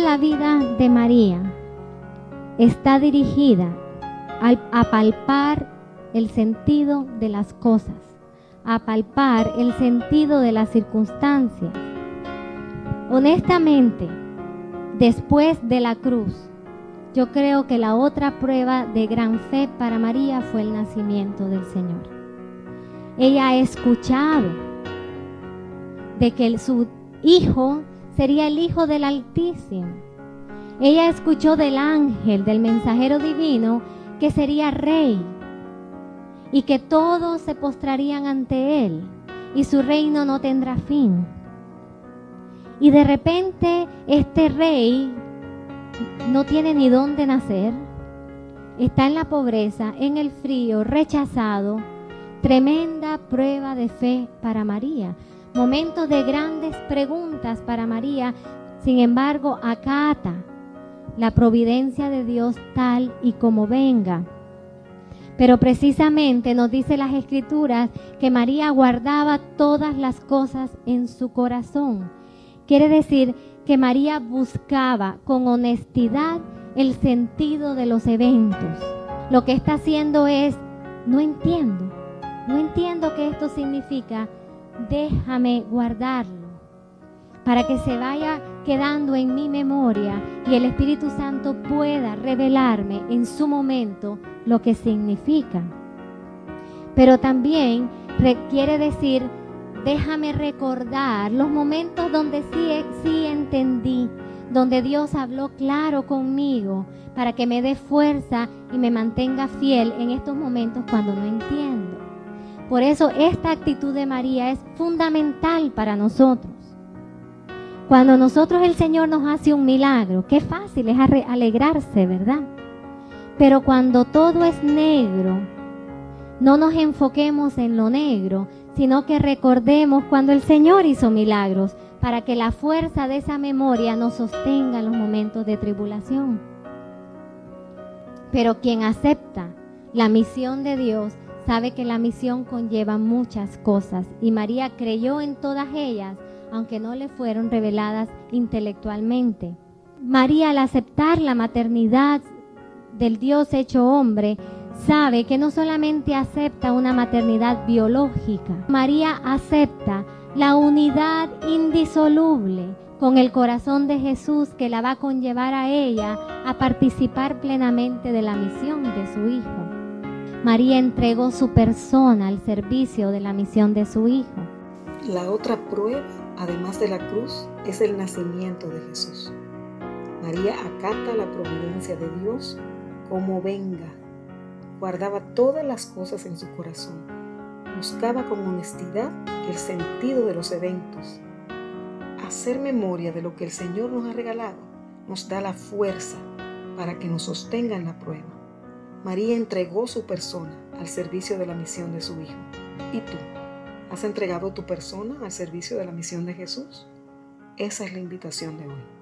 la vida de María está dirigida a palpar el sentido de las cosas, a palpar el sentido de las circunstancias. Honestamente, después de la cruz, yo creo que la otra prueba de gran fe para María fue el nacimiento del Señor. Ella ha escuchado de que su hijo sería el hijo del Altísimo. Ella escuchó del ángel, del mensajero divino, que sería rey y que todos se postrarían ante él y su reino no tendrá fin. Y de repente este rey no tiene ni dónde nacer, está en la pobreza, en el frío, rechazado. Tremenda prueba de fe para María. Momentos de grandes preguntas para María. Sin embargo, acata la providencia de Dios tal y como venga. Pero precisamente nos dice las escrituras que María guardaba todas las cosas en su corazón. Quiere decir que María buscaba con honestidad el sentido de los eventos. Lo que está haciendo es, no entiendo, no entiendo qué esto significa, déjame guardarlo para que se vaya quedando en mi memoria y el Espíritu Santo pueda revelarme en su momento lo que significa. Pero también requiere decir déjame recordar los momentos donde sí, sí entendí, donde Dios habló claro conmigo para que me dé fuerza y me mantenga fiel en estos momentos cuando no entiendo. Por eso esta actitud de María es fundamental para nosotros. Cuando nosotros el Señor nos hace un milagro, qué fácil es alegrarse, ¿verdad? Pero cuando todo es negro, no nos enfoquemos en lo negro, sino que recordemos cuando el Señor hizo milagros para que la fuerza de esa memoria nos sostenga en los momentos de tribulación. Pero quien acepta la misión de Dios sabe que la misión conlleva muchas cosas y María creyó en todas ellas, aunque no le fueron reveladas intelectualmente. María al aceptar la maternidad del Dios hecho hombre, sabe que no solamente acepta una maternidad biológica, María acepta la unidad indisoluble con el corazón de Jesús que la va a conllevar a ella a participar plenamente de la misión de su Hijo. María entregó su persona al servicio de la misión de su Hijo. La otra prueba, además de la cruz, es el nacimiento de Jesús. María acata la providencia de Dios como venga guardaba todas las cosas en su corazón. Buscaba con honestidad el sentido de los eventos. Hacer memoria de lo que el Señor nos ha regalado nos da la fuerza para que nos sostenga en la prueba. María entregó su persona al servicio de la misión de su Hijo. ¿Y tú? ¿Has entregado tu persona al servicio de la misión de Jesús? Esa es la invitación de hoy.